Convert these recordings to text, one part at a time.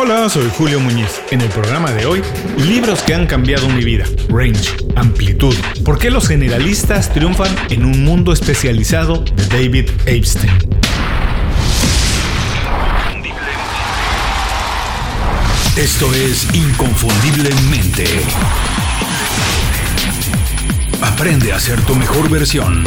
Hola, soy Julio Muñiz. En el programa de hoy, libros que han cambiado mi vida. Range, amplitud. ¿Por qué los generalistas triunfan en un mundo especializado de David Epstein? Esto es Inconfundiblemente. Aprende a ser tu mejor versión.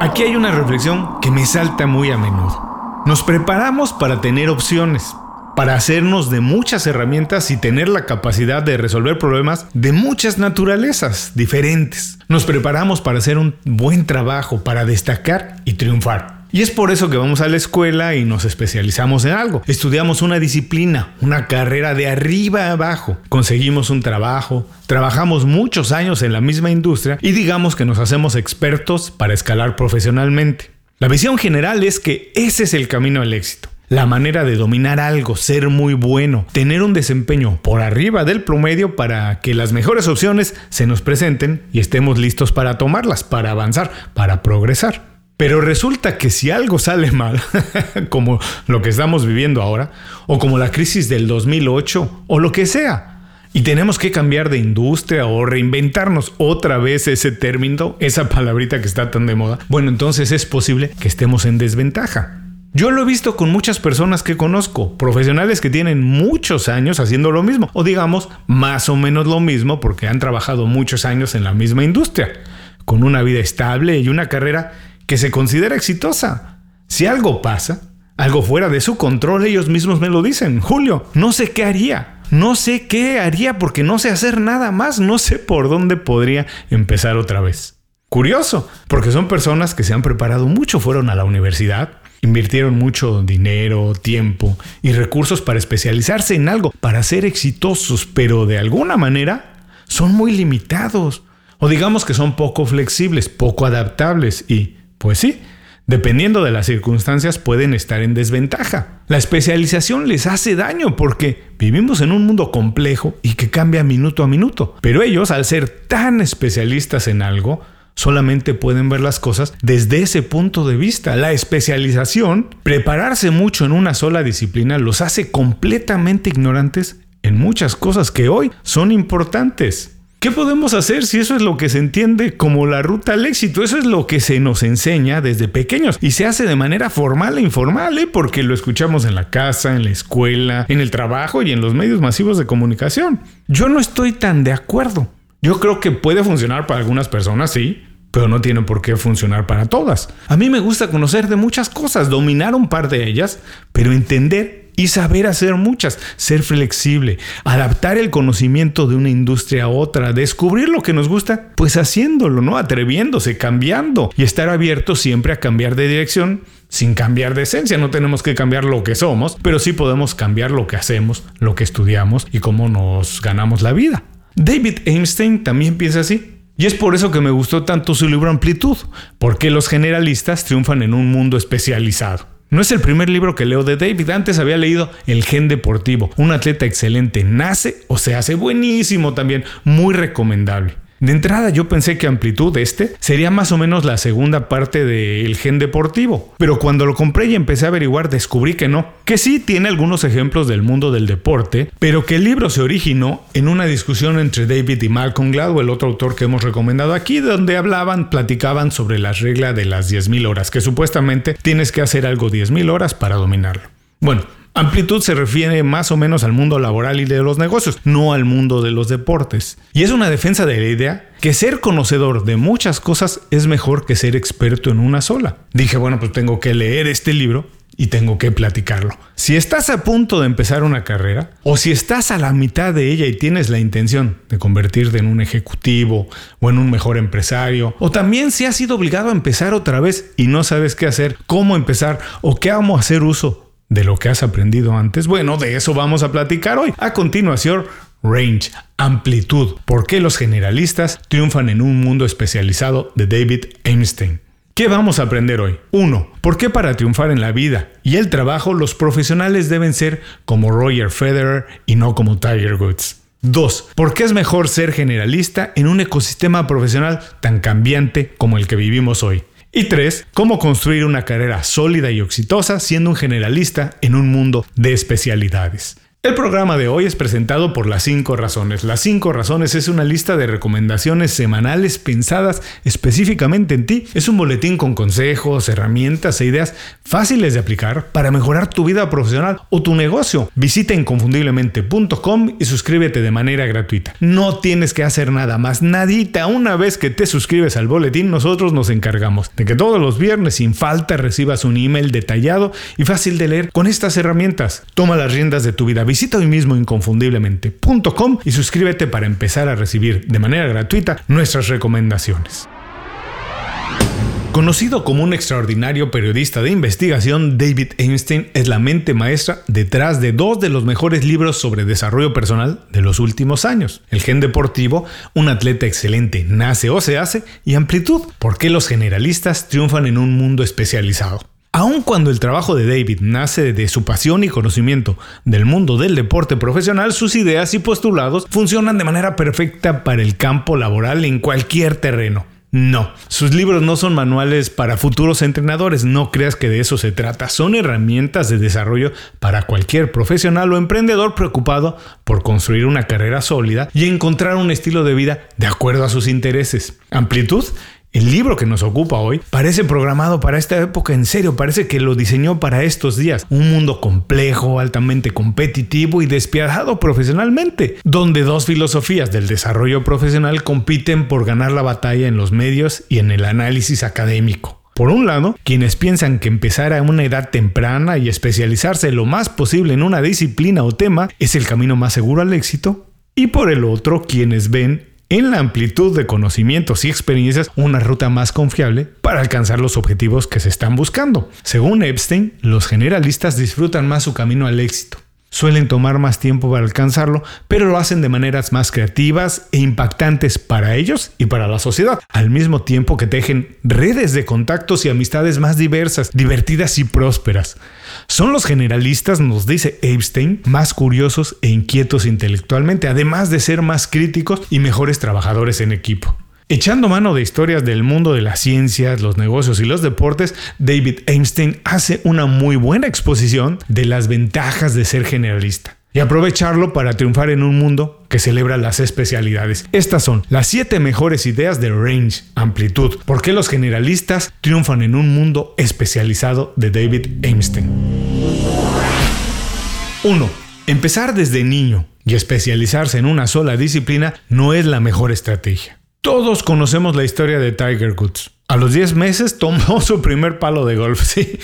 Aquí hay una reflexión que me salta muy a menudo. Nos preparamos para tener opciones, para hacernos de muchas herramientas y tener la capacidad de resolver problemas de muchas naturalezas diferentes. Nos preparamos para hacer un buen trabajo, para destacar y triunfar. Y es por eso que vamos a la escuela y nos especializamos en algo. Estudiamos una disciplina, una carrera de arriba a abajo. Conseguimos un trabajo, trabajamos muchos años en la misma industria y digamos que nos hacemos expertos para escalar profesionalmente. La visión general es que ese es el camino al éxito. La manera de dominar algo, ser muy bueno, tener un desempeño por arriba del promedio para que las mejores opciones se nos presenten y estemos listos para tomarlas, para avanzar, para progresar. Pero resulta que si algo sale mal, como lo que estamos viviendo ahora, o como la crisis del 2008, o lo que sea, y tenemos que cambiar de industria o reinventarnos otra vez ese término, esa palabrita que está tan de moda. Bueno, entonces es posible que estemos en desventaja. Yo lo he visto con muchas personas que conozco, profesionales que tienen muchos años haciendo lo mismo, o digamos más o menos lo mismo porque han trabajado muchos años en la misma industria, con una vida estable y una carrera que se considera exitosa. Si algo pasa, algo fuera de su control, ellos mismos me lo dicen. Julio, no sé qué haría. No sé qué haría porque no sé hacer nada más, no sé por dónde podría empezar otra vez. Curioso, porque son personas que se han preparado mucho, fueron a la universidad, invirtieron mucho dinero, tiempo y recursos para especializarse en algo, para ser exitosos, pero de alguna manera son muy limitados. O digamos que son poco flexibles, poco adaptables y, pues sí, dependiendo de las circunstancias, pueden estar en desventaja. La especialización les hace daño porque vivimos en un mundo complejo y que cambia minuto a minuto. Pero ellos, al ser tan especialistas en algo, solamente pueden ver las cosas desde ese punto de vista. La especialización, prepararse mucho en una sola disciplina, los hace completamente ignorantes en muchas cosas que hoy son importantes. ¿Qué podemos hacer si eso es lo que se entiende como la ruta al éxito? Eso es lo que se nos enseña desde pequeños y se hace de manera formal e informal, ¿eh? porque lo escuchamos en la casa, en la escuela, en el trabajo y en los medios masivos de comunicación. Yo no estoy tan de acuerdo. Yo creo que puede funcionar para algunas personas, sí, pero no tiene por qué funcionar para todas. A mí me gusta conocer de muchas cosas, dominar un par de ellas, pero entender y saber hacer muchas, ser flexible, adaptar el conocimiento de una industria a otra, descubrir lo que nos gusta, pues haciéndolo, ¿no? Atreviéndose, cambiando y estar abierto siempre a cambiar de dirección sin cambiar de esencia. No tenemos que cambiar lo que somos, pero sí podemos cambiar lo que hacemos, lo que estudiamos y cómo nos ganamos la vida. David Einstein también piensa así. Y es por eso que me gustó tanto su libro Amplitud, porque los generalistas triunfan en un mundo especializado. No es el primer libro que leo de David, antes había leído El Gen Deportivo, un atleta excelente, nace o se hace buenísimo también, muy recomendable. De entrada yo pensé que Amplitud este sería más o menos la segunda parte del gen deportivo, pero cuando lo compré y empecé a averiguar descubrí que no, que sí tiene algunos ejemplos del mundo del deporte, pero que el libro se originó en una discusión entre David y Malcolm Gladwell, otro autor que hemos recomendado aquí, donde hablaban, platicaban sobre la regla de las 10.000 horas, que supuestamente tienes que hacer algo 10.000 horas para dominarlo. Bueno, Amplitud se refiere más o menos al mundo laboral y de los negocios, no al mundo de los deportes. Y es una defensa de la idea que ser conocedor de muchas cosas es mejor que ser experto en una sola. Dije, bueno, pues tengo que leer este libro y tengo que platicarlo. Si estás a punto de empezar una carrera o si estás a la mitad de ella y tienes la intención de convertirte en un ejecutivo o en un mejor empresario, o también si has sido obligado a empezar otra vez y no sabes qué hacer, cómo empezar o qué vamos a hacer uso de lo que has aprendido antes? Bueno, de eso vamos a platicar hoy. A continuación, range, amplitud. ¿Por qué los generalistas triunfan en un mundo especializado de David Einstein? ¿Qué vamos a aprender hoy? 1. ¿Por qué para triunfar en la vida y el trabajo los profesionales deben ser como Roger Federer y no como Tiger Woods? 2. ¿Por qué es mejor ser generalista en un ecosistema profesional tan cambiante como el que vivimos hoy? Y 3. Cómo construir una carrera sólida y exitosa siendo un generalista en un mundo de especialidades. El programa de hoy es presentado por Las 5 Razones. Las 5 Razones es una lista de recomendaciones semanales pensadas específicamente en ti. Es un boletín con consejos, herramientas e ideas fáciles de aplicar para mejorar tu vida profesional o tu negocio. Visita inconfundiblemente.com y suscríbete de manera gratuita. No tienes que hacer nada más, nadita. Una vez que te suscribes al boletín, nosotros nos encargamos de que todos los viernes sin falta recibas un email detallado y fácil de leer con estas herramientas. Toma las riendas de tu vida Visita hoy mismo inconfundiblemente.com y suscríbete para empezar a recibir de manera gratuita nuestras recomendaciones. Conocido como un extraordinario periodista de investigación, David Einstein es la mente maestra detrás de dos de los mejores libros sobre desarrollo personal de los últimos años. El gen deportivo, un atleta excelente nace o se hace, y amplitud, por qué los generalistas triunfan en un mundo especializado. Aun cuando el trabajo de David nace de su pasión y conocimiento del mundo del deporte profesional, sus ideas y postulados funcionan de manera perfecta para el campo laboral en cualquier terreno. No, sus libros no son manuales para futuros entrenadores, no creas que de eso se trata, son herramientas de desarrollo para cualquier profesional o emprendedor preocupado por construir una carrera sólida y encontrar un estilo de vida de acuerdo a sus intereses. Amplitud el libro que nos ocupa hoy parece programado para esta época en serio, parece que lo diseñó para estos días. Un mundo complejo, altamente competitivo y despiadado profesionalmente, donde dos filosofías del desarrollo profesional compiten por ganar la batalla en los medios y en el análisis académico. Por un lado, quienes piensan que empezar a una edad temprana y especializarse lo más posible en una disciplina o tema es el camino más seguro al éxito, y por el otro, quienes ven en la amplitud de conocimientos y experiencias una ruta más confiable para alcanzar los objetivos que se están buscando. Según Epstein, los generalistas disfrutan más su camino al éxito. Suelen tomar más tiempo para alcanzarlo, pero lo hacen de maneras más creativas e impactantes para ellos y para la sociedad, al mismo tiempo que tejen redes de contactos y amistades más diversas, divertidas y prósperas. Son los generalistas, nos dice Epstein, más curiosos e inquietos intelectualmente, además de ser más críticos y mejores trabajadores en equipo. Echando mano de historias del mundo de las ciencias, los negocios y los deportes, David Einstein hace una muy buena exposición de las ventajas de ser generalista y aprovecharlo para triunfar en un mundo que celebra las especialidades. Estas son las 7 mejores ideas de range, amplitud, por qué los generalistas triunfan en un mundo especializado de David Einstein. 1. Empezar desde niño y especializarse en una sola disciplina no es la mejor estrategia. Todos conocemos la historia de Tiger Woods. A los 10 meses tomó su primer palo de golf, sí.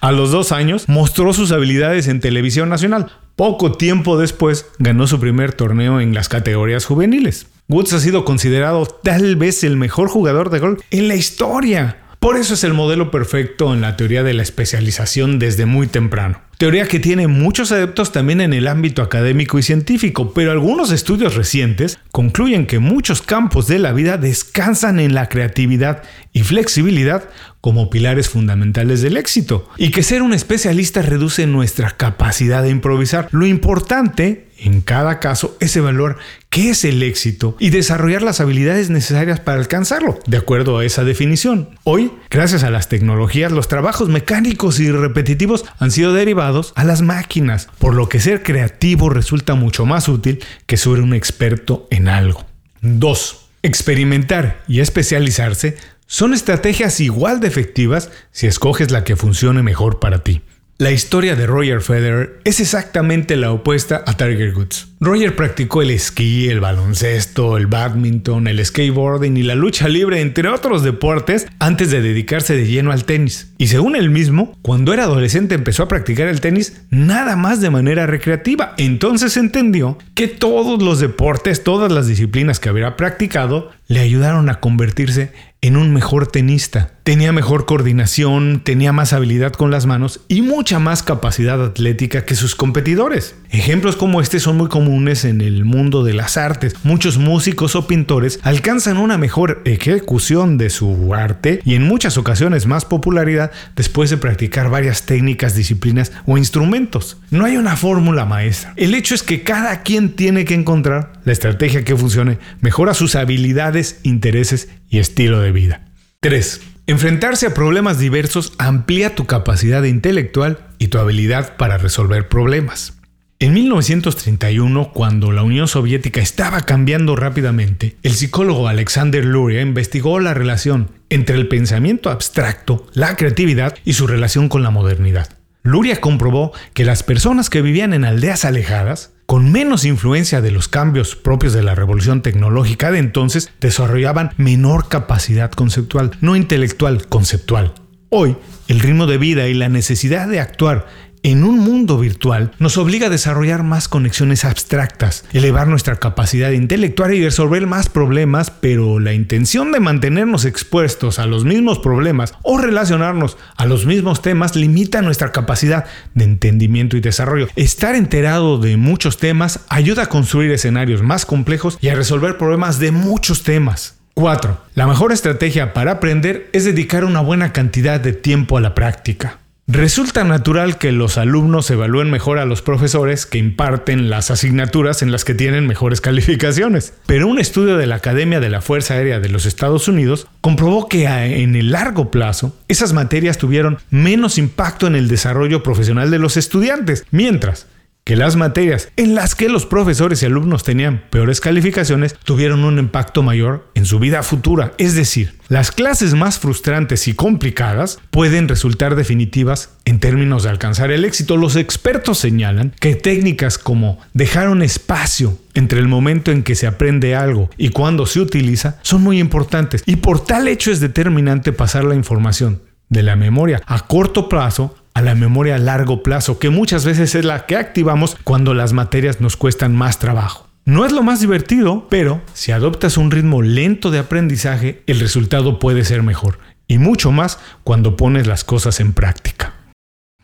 A los 2 años mostró sus habilidades en televisión nacional. Poco tiempo después ganó su primer torneo en las categorías juveniles. Woods ha sido considerado tal vez el mejor jugador de golf en la historia. Por eso es el modelo perfecto en la teoría de la especialización desde muy temprano. Teoría que tiene muchos adeptos también en el ámbito académico y científico, pero algunos estudios recientes concluyen que muchos campos de la vida descansan en la creatividad y flexibilidad como pilares fundamentales del éxito, y que ser un especialista reduce nuestra capacidad de improvisar. Lo importante en cada caso es evaluar qué es el éxito y desarrollar las habilidades necesarias para alcanzarlo, de acuerdo a esa definición. Hoy, gracias a las tecnologías, los trabajos mecánicos y repetitivos han sido derivados a las máquinas, por lo que ser creativo resulta mucho más útil que ser un experto en algo. 2. Experimentar y especializarse son estrategias igual de efectivas si escoges la que funcione mejor para ti. La historia de Roger Federer es exactamente la opuesta a Tiger Woods. Roger practicó el esquí, el baloncesto, el badminton, el skateboarding y la lucha libre, entre otros deportes, antes de dedicarse de lleno al tenis. Y según él mismo, cuando era adolescente empezó a practicar el tenis nada más de manera recreativa. Entonces entendió que todos los deportes, todas las disciplinas que había practicado, le ayudaron a convertirse en un mejor tenista. Tenía mejor coordinación, tenía más habilidad con las manos y mucha más capacidad atlética que sus competidores. Ejemplos como este son muy comunes en el mundo de las artes. Muchos músicos o pintores alcanzan una mejor ejecución de su arte y en muchas ocasiones más popularidad después de practicar varias técnicas, disciplinas o instrumentos. No hay una fórmula maestra. El hecho es que cada quien tiene que encontrar la estrategia que funcione mejor a sus habilidades, intereses y estilo de vida. 3. Enfrentarse a problemas diversos amplía tu capacidad intelectual y tu habilidad para resolver problemas. En 1931, cuando la Unión Soviética estaba cambiando rápidamente, el psicólogo Alexander Luria investigó la relación entre el pensamiento abstracto, la creatividad y su relación con la modernidad. Luria comprobó que las personas que vivían en aldeas alejadas, con menos influencia de los cambios propios de la revolución tecnológica de entonces, desarrollaban menor capacidad conceptual, no intelectual, conceptual. Hoy, el ritmo de vida y la necesidad de actuar en un mundo virtual nos obliga a desarrollar más conexiones abstractas, elevar nuestra capacidad intelectual y resolver más problemas, pero la intención de mantenernos expuestos a los mismos problemas o relacionarnos a los mismos temas limita nuestra capacidad de entendimiento y desarrollo. Estar enterado de muchos temas ayuda a construir escenarios más complejos y a resolver problemas de muchos temas. 4. La mejor estrategia para aprender es dedicar una buena cantidad de tiempo a la práctica. Resulta natural que los alumnos evalúen mejor a los profesores que imparten las asignaturas en las que tienen mejores calificaciones. Pero un estudio de la Academia de la Fuerza Aérea de los Estados Unidos comprobó que en el largo plazo esas materias tuvieron menos impacto en el desarrollo profesional de los estudiantes, mientras que las materias en las que los profesores y alumnos tenían peores calificaciones tuvieron un impacto mayor en su vida futura. Es decir, las clases más frustrantes y complicadas pueden resultar definitivas en términos de alcanzar el éxito. Los expertos señalan que técnicas como dejar un espacio entre el momento en que se aprende algo y cuando se utiliza son muy importantes y por tal hecho es determinante pasar la información de la memoria a corto plazo a la memoria a largo plazo, que muchas veces es la que activamos cuando las materias nos cuestan más trabajo. No es lo más divertido, pero si adoptas un ritmo lento de aprendizaje, el resultado puede ser mejor, y mucho más cuando pones las cosas en práctica.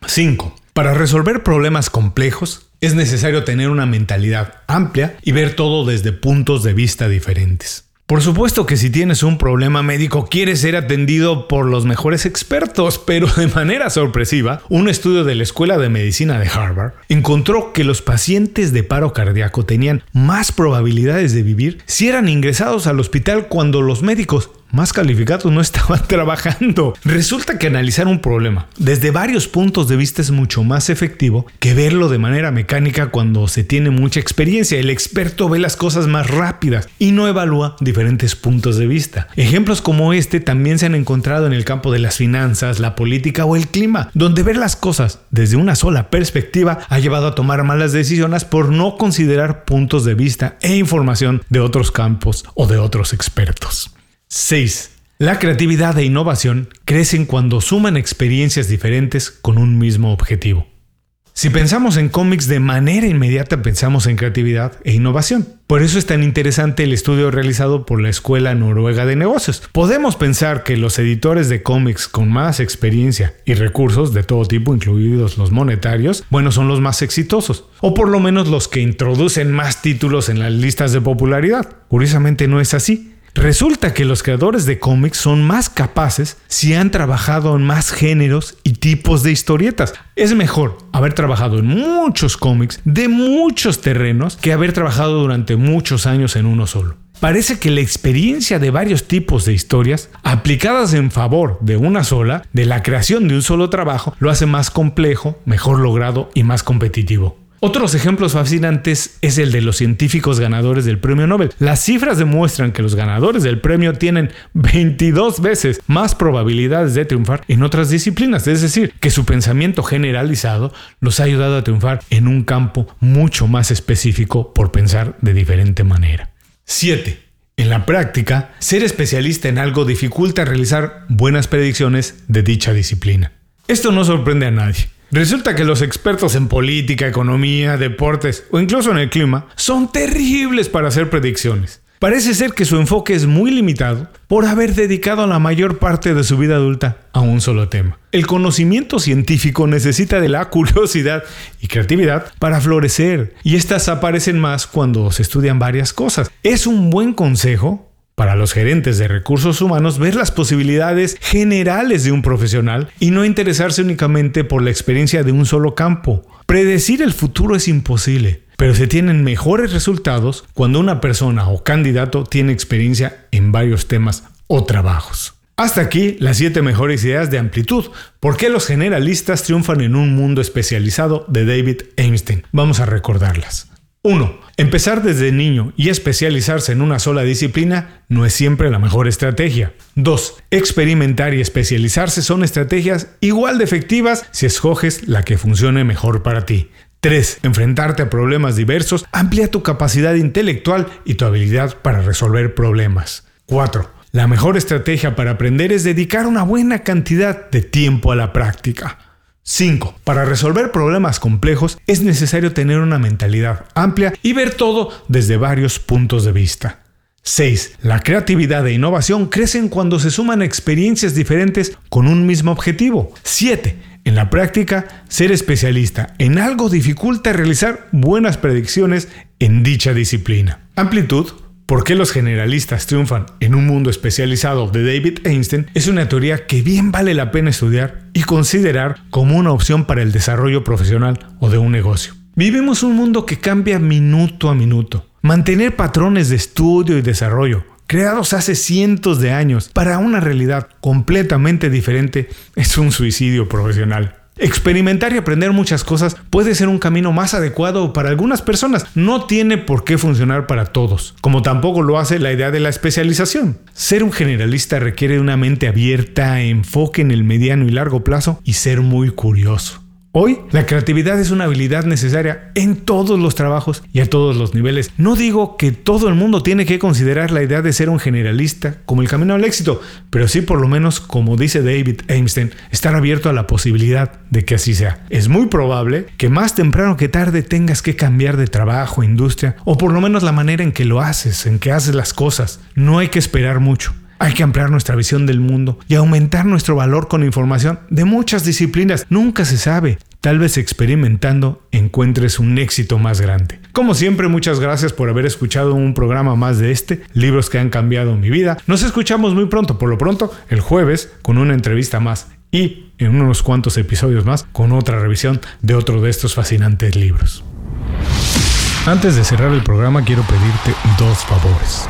5. Para resolver problemas complejos, es necesario tener una mentalidad amplia y ver todo desde puntos de vista diferentes. Por supuesto que si tienes un problema médico quieres ser atendido por los mejores expertos, pero de manera sorpresiva, un estudio de la Escuela de Medicina de Harvard encontró que los pacientes de paro cardíaco tenían más probabilidades de vivir si eran ingresados al hospital cuando los médicos más calificados no estaban trabajando. Resulta que analizar un problema desde varios puntos de vista es mucho más efectivo que verlo de manera mecánica cuando se tiene mucha experiencia. El experto ve las cosas más rápidas y no evalúa diferentes puntos de vista. Ejemplos como este también se han encontrado en el campo de las finanzas, la política o el clima, donde ver las cosas desde una sola perspectiva ha llevado a tomar malas decisiones por no considerar puntos de vista e información de otros campos o de otros expertos. 6. La creatividad e innovación crecen cuando suman experiencias diferentes con un mismo objetivo. Si pensamos en cómics de manera inmediata pensamos en creatividad e innovación. Por eso es tan interesante el estudio realizado por la Escuela Noruega de Negocios. Podemos pensar que los editores de cómics con más experiencia y recursos de todo tipo, incluidos los monetarios, bueno, son los más exitosos, o por lo menos los que introducen más títulos en las listas de popularidad. Curiosamente no es así. Resulta que los creadores de cómics son más capaces si han trabajado en más géneros y tipos de historietas. Es mejor haber trabajado en muchos cómics de muchos terrenos que haber trabajado durante muchos años en uno solo. Parece que la experiencia de varios tipos de historias aplicadas en favor de una sola, de la creación de un solo trabajo, lo hace más complejo, mejor logrado y más competitivo. Otros ejemplos fascinantes es el de los científicos ganadores del premio Nobel. Las cifras demuestran que los ganadores del premio tienen 22 veces más probabilidades de triunfar en otras disciplinas, es decir, que su pensamiento generalizado los ha ayudado a triunfar en un campo mucho más específico por pensar de diferente manera. 7. En la práctica, ser especialista en algo dificulta realizar buenas predicciones de dicha disciplina. Esto no sorprende a nadie. Resulta que los expertos en política, economía, deportes o incluso en el clima son terribles para hacer predicciones. Parece ser que su enfoque es muy limitado por haber dedicado la mayor parte de su vida adulta a un solo tema. El conocimiento científico necesita de la curiosidad y creatividad para florecer, y estas aparecen más cuando se estudian varias cosas. Es un buen consejo para los gerentes de recursos humanos ver las posibilidades generales de un profesional y no interesarse únicamente por la experiencia de un solo campo. Predecir el futuro es imposible, pero se tienen mejores resultados cuando una persona o candidato tiene experiencia en varios temas o trabajos. Hasta aquí las 7 mejores ideas de amplitud. ¿Por qué los generalistas triunfan en un mundo especializado de David Einstein? Vamos a recordarlas. 1. Empezar desde niño y especializarse en una sola disciplina no es siempre la mejor estrategia. 2. Experimentar y especializarse son estrategias igual de efectivas si escoges la que funcione mejor para ti. 3. Enfrentarte a problemas diversos amplía tu capacidad intelectual y tu habilidad para resolver problemas. 4. La mejor estrategia para aprender es dedicar una buena cantidad de tiempo a la práctica. 5. Para resolver problemas complejos es necesario tener una mentalidad amplia y ver todo desde varios puntos de vista. 6. La creatividad e innovación crecen cuando se suman experiencias diferentes con un mismo objetivo. 7. En la práctica, ser especialista en algo dificulta realizar buenas predicciones en dicha disciplina. Amplitud ¿Por qué los generalistas triunfan en un mundo especializado de David Einstein? Es una teoría que bien vale la pena estudiar y considerar como una opción para el desarrollo profesional o de un negocio. Vivimos un mundo que cambia minuto a minuto. Mantener patrones de estudio y desarrollo creados hace cientos de años para una realidad completamente diferente es un suicidio profesional. Experimentar y aprender muchas cosas puede ser un camino más adecuado para algunas personas. No tiene por qué funcionar para todos, como tampoco lo hace la idea de la especialización. Ser un generalista requiere una mente abierta, enfoque en el mediano y largo plazo y ser muy curioso. Hoy, la creatividad es una habilidad necesaria en todos los trabajos y a todos los niveles. No digo que todo el mundo tiene que considerar la idea de ser un generalista como el camino al éxito, pero sí por lo menos, como dice David Einstein, estar abierto a la posibilidad de que así sea. Es muy probable que más temprano que tarde tengas que cambiar de trabajo, industria, o por lo menos la manera en que lo haces, en que haces las cosas. No hay que esperar mucho. Hay que ampliar nuestra visión del mundo y aumentar nuestro valor con información de muchas disciplinas. Nunca se sabe. Tal vez experimentando encuentres un éxito más grande. Como siempre, muchas gracias por haber escuchado un programa más de este, libros que han cambiado mi vida. Nos escuchamos muy pronto, por lo pronto, el jueves, con una entrevista más y en unos cuantos episodios más con otra revisión de otro de estos fascinantes libros. Antes de cerrar el programa quiero pedirte dos favores.